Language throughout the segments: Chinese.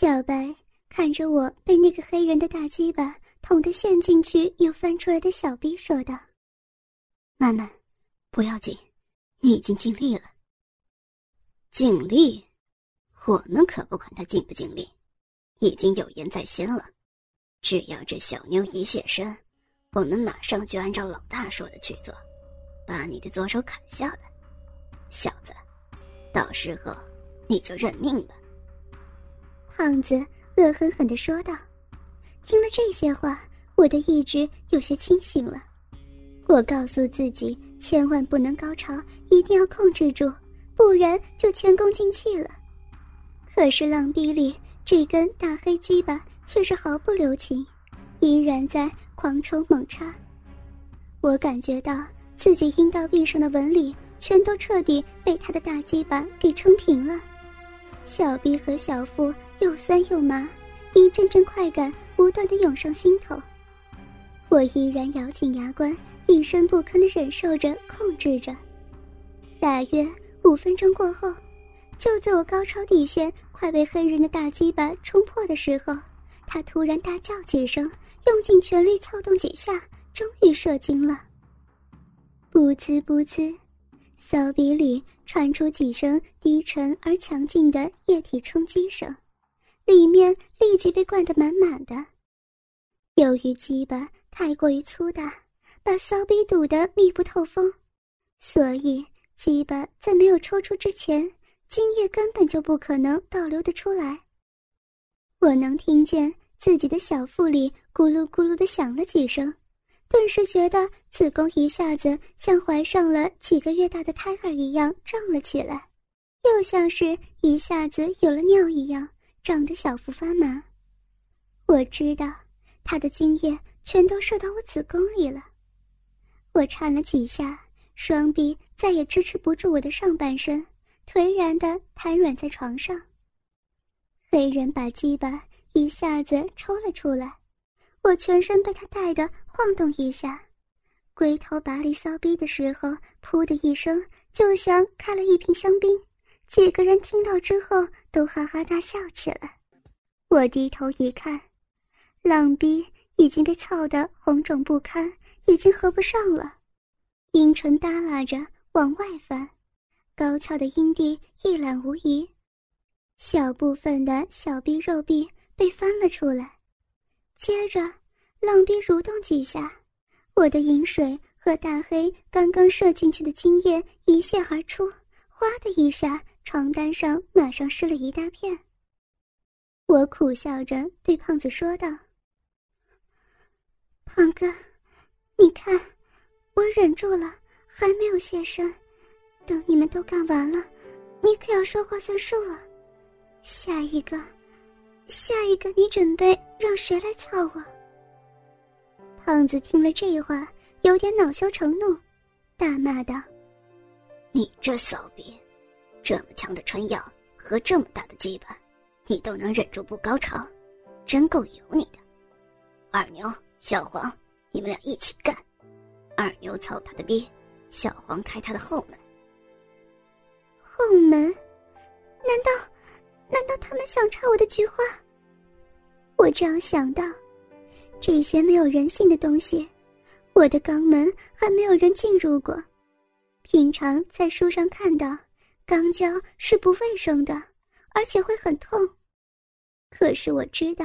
小白看着我被那个黑人的大鸡巴捅得陷进去又翻出来的小逼，说道：“慢慢，不要紧，你已经尽力了。尽力？我们可不管他尽不尽力，已经有言在先了。只要这小妞一现身，我们马上就按照老大说的去做，把你的左手砍下来。小子，到时候你就认命吧。”胖子恶狠狠地说道。听了这些话，我的意志有些清醒了。我告诉自己，千万不能高潮，一定要控制住，不然就前功尽弃了。可是浪逼里这根大黑鸡巴却是毫不留情，依然在狂抽猛插。我感觉到自己阴道壁上的纹理全都彻底被他的大鸡巴给撑平了。小臂和小腹又酸又麻，一阵阵快感不断的涌上心头。我依然咬紧牙关，一声不吭的忍受着，控制着。大约五分钟过后，就在我高潮底线快被黑人的大鸡巴冲破的时候，他突然大叫几声，用尽全力操动几下，终于射精了。不呲不呲。骚鼻里传出几声低沉而强劲的液体冲击声，里面立即被灌得满满的。由于鸡巴太过于粗大，把骚逼堵得密不透风，所以鸡巴在没有抽出之前，精液根本就不可能倒流得出来。我能听见自己的小腹里咕噜咕噜的响了几声。顿时觉得子宫一下子像怀上了几个月大的胎儿一样胀了起来，又像是一下子有了尿一样胀得小腹发麻。我知道他的精液全都射到我子宫里了。我颤了几下，双臂再也支持不住我的上半身，颓然的瘫软在床上。黑人把鸡巴一下子抽了出来。我全身被他带的晃动一下，龟头拔力骚逼的时候，噗的一声，就像开了一瓶香槟。几个人听到之后都哈哈大笑起来。我低头一看，浪逼已经被操得红肿不堪，已经合不上了，阴唇耷拉着往外翻，高翘的阴蒂一览无遗，小部分的小臂肉壁被翻了出来。接着，浪逼蠕动几下，我的饮水和大黑刚刚射进去的精液一泻而出，哗的一下，床单上马上湿了一大片。我苦笑着对胖子说道：“胖哥，你看，我忍住了，还没有现身。等你们都干完了，你可要说话算数啊！下一个。”下一个，你准备让谁来操我？胖子听了这话，有点恼羞成怒，大骂道：“你这骚逼，这么强的春药和这么大的鸡巴，你都能忍住不高潮，真够有你的！二牛、小黄，你们俩一起干！二牛操他的逼，小黄开他的后门。后门？难道？”难道他们想插我的菊花？我这样想到，这些没有人性的东西，我的肛门还没有人进入过。平常在书上看到，肛交是不卫生的，而且会很痛。可是我知道，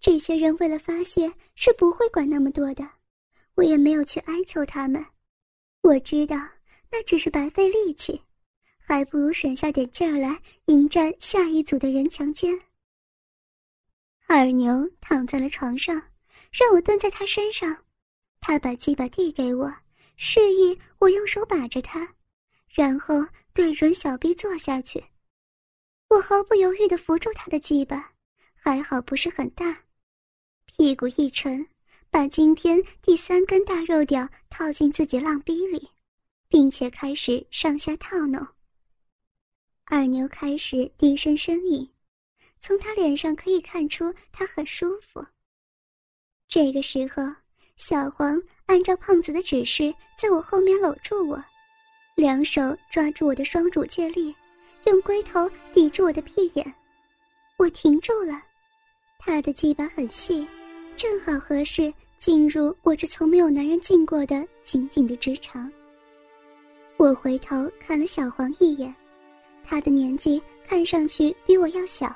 这些人为了发泄是不会管那么多的，我也没有去哀求他们。我知道那只是白费力气。还不如省下点劲儿来迎战下一组的人强奸。二牛躺在了床上，让我蹲在他身上，他把鸡巴递给我，示意我用手把着他，然后对准小臂坐下去。我毫不犹豫地扶住他的鸡巴，还好不是很大，屁股一沉，把今天第三根大肉屌套进自己浪逼里，并且开始上下套弄。二牛开始低声呻吟，从他脸上可以看出他很舒服。这个时候，小黄按照胖子的指示，在我后面搂住我，两手抓住我的双乳借力，用龟头抵住我的屁眼。我停住了。他的鸡巴很细，正好合适进入我这从没有男人进过的紧紧的直肠。我回头看了小黄一眼，他的年纪看上去比我要小。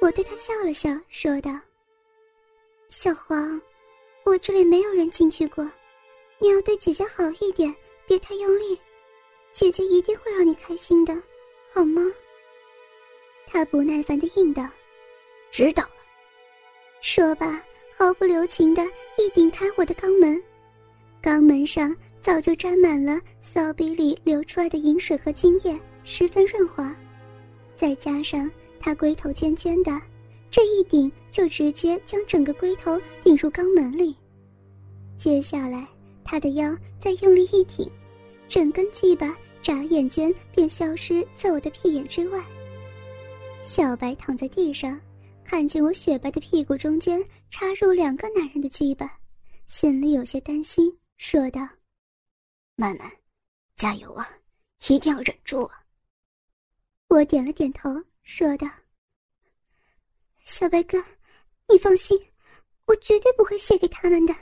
我对他笑了笑，说道：“小黄，我这里没有人进去过，你要对姐姐好一点，别太用力，姐姐一定会让你开心的，好吗？”他不耐烦的应道：“知道了。”说罢，毫不留情的一顶开我的肛门，肛门上早就沾满了骚逼里流出来的饮水和精液，十分润滑。再加上他龟头尖尖的，这一顶就直接将整个龟头顶入肛门里。接下来，他的腰再用力一挺，整根鸡巴眨眼间便消失在我的屁眼之外。小白躺在地上。看见我雪白的屁股中间插入两个男人的鸡巴，心里有些担心，说道：“曼曼，加油啊，一定要忍住啊！”我点了点头，说道：“小白哥，你放心，我绝对不会卸给他们的。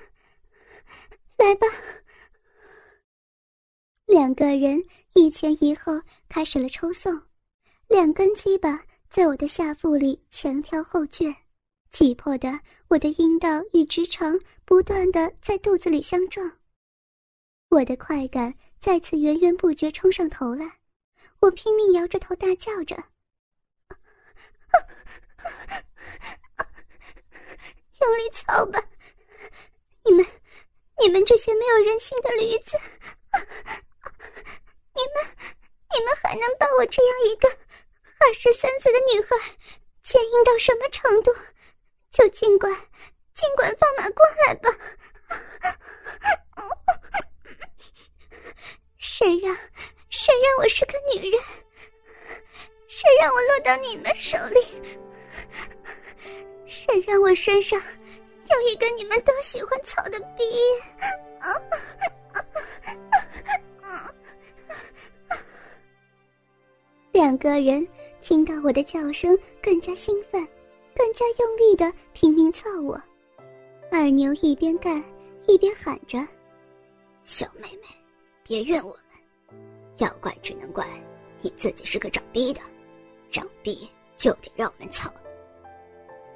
来吧。”两个人一前一后开始了抽送，两根鸡巴。在我的下腹里前挑后撅，挤迫的我的阴道与直肠不断的在肚子里相撞。我的快感再次源源不绝冲上头来，我拼命摇着头大叫着：“用力操吧！你们，你们这些没有人性的驴子！你们，你们还能把我这样一个……”二十三岁的女孩，坚硬到什么程度，就尽管尽管放马过来吧。谁让谁让我是个女人？谁让我落到你们手里？谁让我身上有一个你们都喜欢操的逼？两个人。听到我的叫声，更加兴奋，更加用力的拼命操我。二牛一边干一边喊着：“小妹妹，别怨我们，要怪只能怪你自己是个长逼的，长逼就得让我们操。”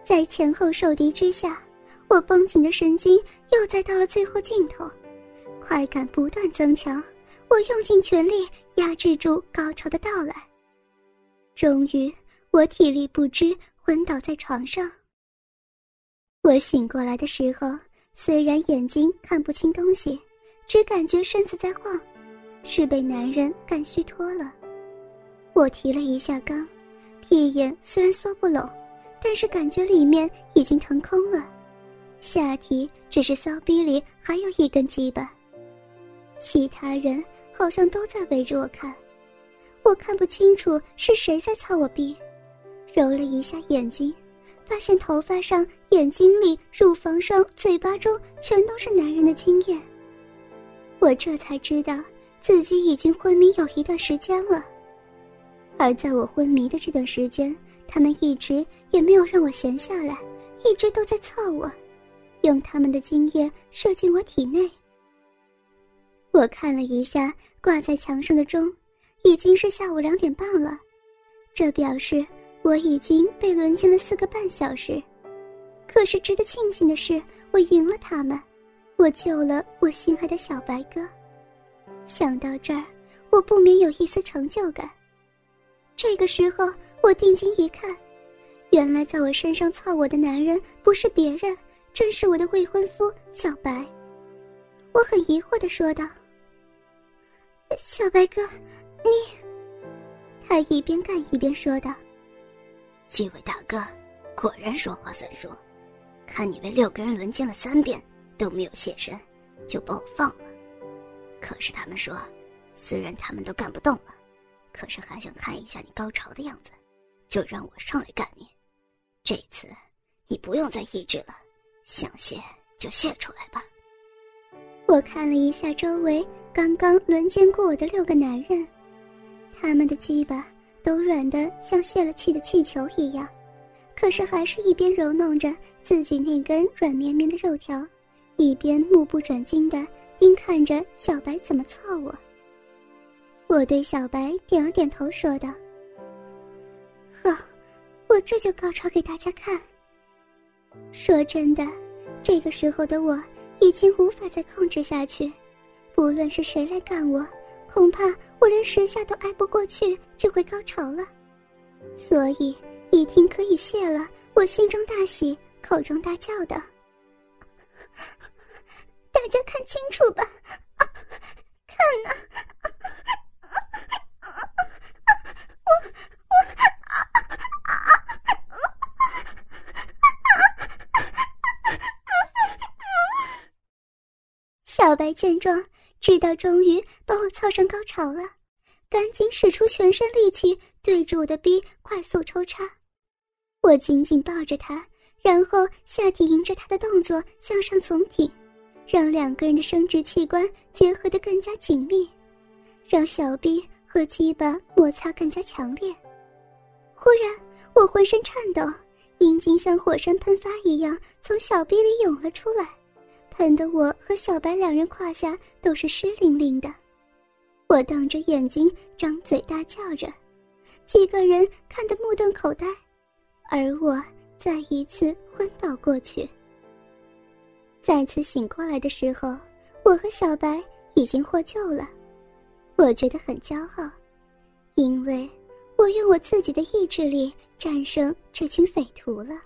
在前后受敌之下，我绷紧的神经又再到了最后尽头，快感不断增强，我用尽全力压制住高潮的到来。终于，我体力不支，昏倒在床上。我醒过来的时候，虽然眼睛看不清东西，只感觉身子在晃，是被男人干虚脱了。我提了一下肛，屁眼虽然缩不拢，但是感觉里面已经腾空了。下体只是骚逼里还有一根鸡巴，其他人好像都在围着我看。我看不清楚是谁在操我逼，揉了一下眼睛，发现头发上、眼睛里、乳房上、嘴巴中全都是男人的精液。我这才知道自己已经昏迷有一段时间了，而在我昏迷的这段时间，他们一直也没有让我闲下来，一直都在操我，用他们的精液射进我体内。我看了一下挂在墙上的钟。已经是下午两点半了，这表示我已经被轮奸了四个半小时。可是值得庆幸的是，我赢了他们，我救了我心爱的小白哥。想到这儿，我不免有一丝成就感。这个时候，我定睛一看，原来在我身上操我的男人不是别人，正是我的未婚夫小白。我很疑惑的说道：“小白哥。”你，他一边干一边说道：“几位大哥，果然说话算数。看你被六个人轮奸了三遍都没有现身，就把我放了。可是他们说，虽然他们都干不动了，可是还想看一下你高潮的样子，就让我上来干你。这次你不用再抑制了，想泄就泄出来吧。”我看了一下周围刚刚轮奸过我的六个男人。他们的鸡巴都软的像泄了气的气球一样，可是还是一边揉弄着自己那根软绵绵的肉条，一边目不转睛的盯看着小白怎么操我。我对小白点了点头，说道：“好，我这就高潮给大家看。”说真的，这个时候的我已经无法再控制下去，不论是谁来干我，恐怕我连十下都挨不过去就会高潮了。所以一听可以泄了，我心中大喜，口中大叫道：“大家看清楚吧，看呐！”小小白见状，知道终于把我操上高潮了，赶紧使出全身力气对着我的逼快速抽插。我紧紧抱着他，然后下体迎着他的动作向上耸挺，让两个人的生殖器官结合得更加紧密，让小逼和鸡巴摩擦更加强烈。忽然，我浑身颤抖，阴茎像火山喷发一样从小逼里涌了出来。疼得我和小白两人胯下都是湿淋淋的，我瞪着眼睛，张嘴大叫着，几个人看得目瞪口呆，而我再一次昏倒过去。再次醒过来的时候，我和小白已经获救了，我觉得很骄傲，因为我用我自己的意志力战胜这群匪徒了。